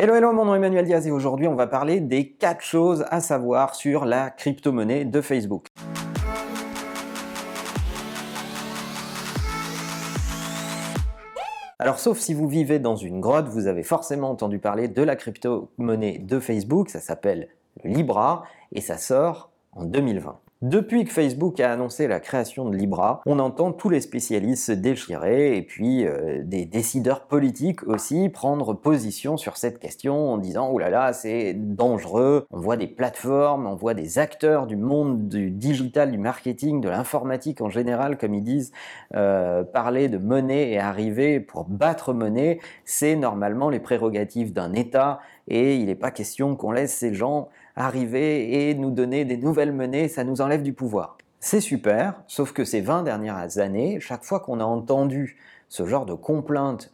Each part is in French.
Hello, hello, mon nom est Emmanuel Diaz et aujourd'hui on va parler des 4 choses à savoir sur la crypto-monnaie de Facebook. Alors sauf si vous vivez dans une grotte, vous avez forcément entendu parler de la crypto-monnaie de Facebook, ça s'appelle Libra et ça sort en 2020. Depuis que Facebook a annoncé la création de Libra, on entend tous les spécialistes se déchirer et puis euh, des décideurs politiques aussi prendre position sur cette question en disant oh là là c'est dangereux. On voit des plateformes, on voit des acteurs du monde du digital, du marketing, de l'informatique en général, comme ils disent, euh, parler de monnaie et arriver pour battre monnaie, c'est normalement les prérogatives d'un État et il n'est pas question qu'on laisse ces gens arriver et nous donner des nouvelles monnaies, ça nous enlève du pouvoir. C'est super, sauf que ces 20 dernières années, chaque fois qu'on a entendu ce genre de complainte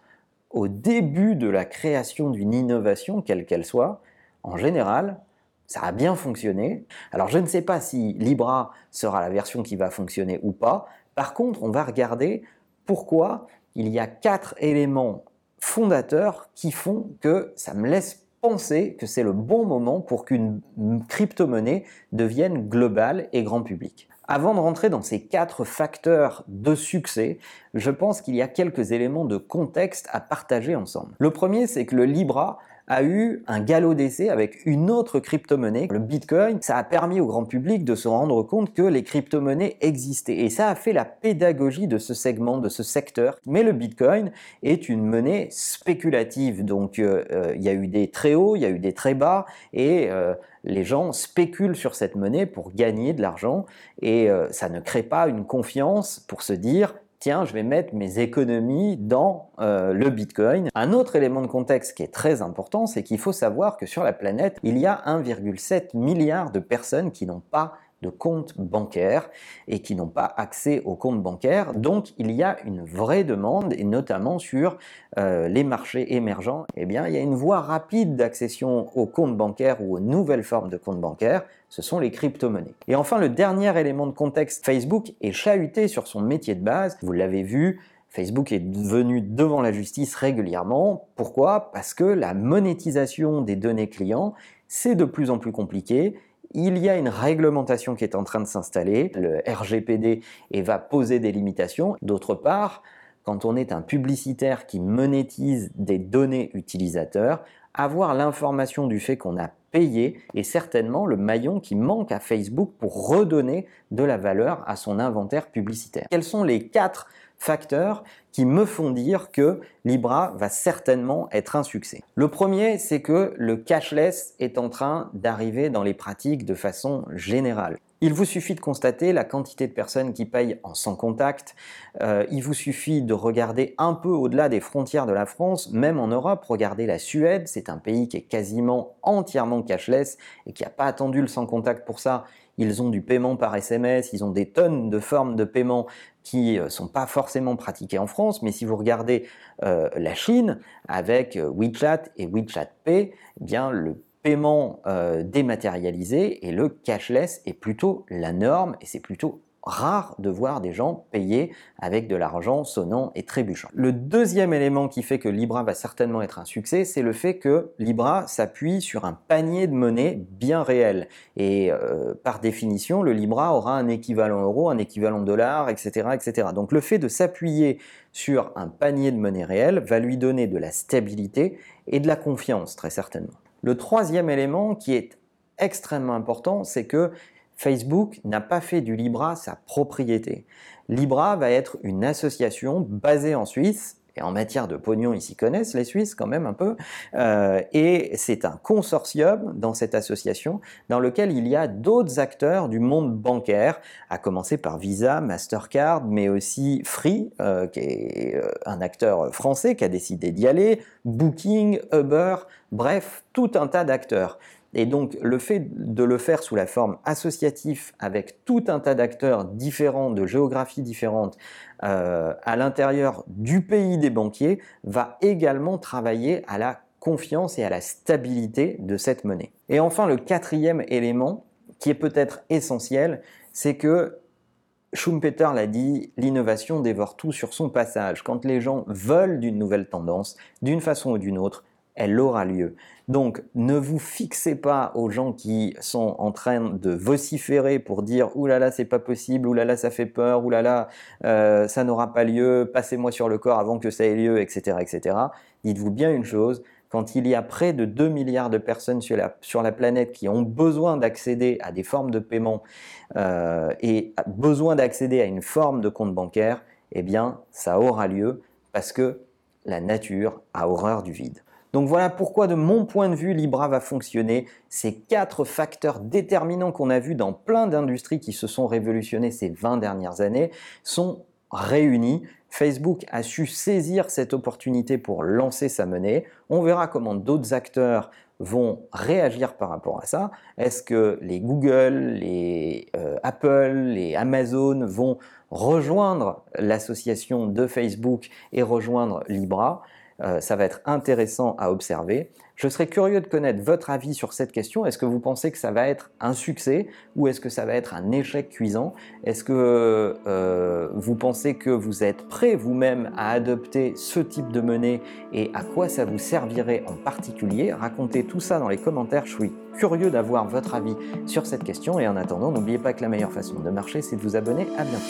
au début de la création d'une innovation, quelle qu'elle soit, en général, ça a bien fonctionné. Alors je ne sais pas si Libra sera la version qui va fonctionner ou pas. Par contre, on va regarder pourquoi il y a quatre éléments fondateurs qui font que ça me laisse penser que c'est le bon moment pour qu'une crypto-monnaie devienne globale et grand public. Avant de rentrer dans ces quatre facteurs de succès, je pense qu'il y a quelques éléments de contexte à partager ensemble. Le premier, c'est que le Libra a eu un galop d'essai avec une autre crypto-monnaie, le Bitcoin. Ça a permis au grand public de se rendre compte que les crypto-monnaies existaient. Et ça a fait la pédagogie de ce segment, de ce secteur. Mais le Bitcoin est une monnaie spéculative. Donc euh, euh, il y a eu des très hauts, il y a eu des très bas. Et euh, les gens spéculent sur cette monnaie pour gagner de l'argent. Et ça ne crée pas une confiance pour se dire tiens, je vais mettre mes économies dans euh, le Bitcoin. Un autre élément de contexte qui est très important, c'est qu'il faut savoir que sur la planète, il y a 1,7 milliard de personnes qui n'ont pas de compte bancaire et qui n'ont pas accès au compte bancaire. Donc il y a une vraie demande, et notamment sur euh, les marchés émergents, eh bien il y a une voie rapide d'accession au compte bancaire ou aux nouvelles formes de compte bancaire, ce sont les crypto-monnaies. Et enfin le dernier élément de contexte, Facebook est chahuté sur son métier de base, vous l'avez vu, Facebook est venu devant la justice régulièrement. Pourquoi? Parce que la monétisation des données clients, c'est de plus en plus compliqué il y a une réglementation qui est en train de s'installer, le RGPD, et va poser des limitations. D'autre part, quand on est un publicitaire qui monétise des données utilisateurs, avoir l'information du fait qu'on a payé est certainement le maillon qui manque à Facebook pour redonner de la valeur à son inventaire publicitaire. Quels sont les quatre facteurs qui me font dire que Libra va certainement être un succès. Le premier, c'est que le cashless est en train d'arriver dans les pratiques de façon générale. Il vous suffit de constater la quantité de personnes qui payent en sans contact. Euh, il vous suffit de regarder un peu au-delà des frontières de la France, même en Europe. Regardez la Suède, c'est un pays qui est quasiment entièrement cashless et qui n'a pas attendu le sans contact pour ça. Ils ont du paiement par SMS, ils ont des tonnes de formes de paiement qui ne euh, sont pas forcément pratiquées en France, mais si vous regardez euh, la Chine avec euh, WeChat et WeChat Pay, eh bien le paiement dématérialisé et le cashless est plutôt la norme et c'est plutôt rare de voir des gens payer avec de l'argent sonnant et trébuchant. Le deuxième élément qui fait que Libra va certainement être un succès, c'est le fait que Libra s'appuie sur un panier de monnaie bien réel. Et euh, par définition, le Libra aura un équivalent euro, un équivalent dollar, etc. etc. Donc le fait de s'appuyer sur un panier de monnaie réelle va lui donner de la stabilité et de la confiance, très certainement. Le troisième élément qui est extrêmement important, c'est que Facebook n'a pas fait du Libra sa propriété. Libra va être une association basée en Suisse, et en matière de pognon, ils s'y connaissent, les Suisses quand même un peu, euh, et c'est un consortium dans cette association dans lequel il y a d'autres acteurs du monde bancaire, à commencer par Visa, Mastercard, mais aussi Free, euh, qui est euh, un acteur français qui a décidé d'y aller, Booking, Uber, bref, tout un tas d'acteurs. Et donc le fait de le faire sous la forme associative avec tout un tas d'acteurs différents, de géographies différentes, euh, à l'intérieur du pays des banquiers, va également travailler à la confiance et à la stabilité de cette monnaie. Et enfin, le quatrième élément, qui est peut-être essentiel, c'est que Schumpeter l'a dit, l'innovation dévore tout sur son passage. Quand les gens veulent d'une nouvelle tendance, d'une façon ou d'une autre, elle aura lieu. Donc ne vous fixez pas aux gens qui sont en train de vociférer pour dire oulala là là, c'est pas possible, oulala là ça fait peur, oulala là euh, ça n'aura pas lieu, passez-moi sur le corps avant que ça ait lieu, etc. etc. Dites-vous bien une chose, quand il y a près de 2 milliards de personnes sur la, sur la planète qui ont besoin d'accéder à des formes de paiement euh, et besoin d'accéder à une forme de compte bancaire, eh bien ça aura lieu parce que la nature a horreur du vide. Donc voilà pourquoi de mon point de vue Libra va fonctionner. Ces quatre facteurs déterminants qu'on a vus dans plein d'industries qui se sont révolutionnées ces 20 dernières années sont réunis. Facebook a su saisir cette opportunité pour lancer sa monnaie. On verra comment d'autres acteurs vont réagir par rapport à ça. Est-ce que les Google, les euh, Apple, les Amazon vont rejoindre l'association de Facebook et rejoindre Libra? Euh, ça va être intéressant à observer. Je serais curieux de connaître votre avis sur cette question. Est-ce que vous pensez que ça va être un succès ou est-ce que ça va être un échec cuisant? Est-ce que euh, vous pensez que vous êtes prêt vous-même à adopter ce type de monnaie et à quoi ça vous servirait en particulier? Racontez tout ça dans les commentaires. Je suis curieux d'avoir votre avis sur cette question et en attendant, n'oubliez pas que la meilleure façon de marcher, c'est de vous abonner. À bientôt.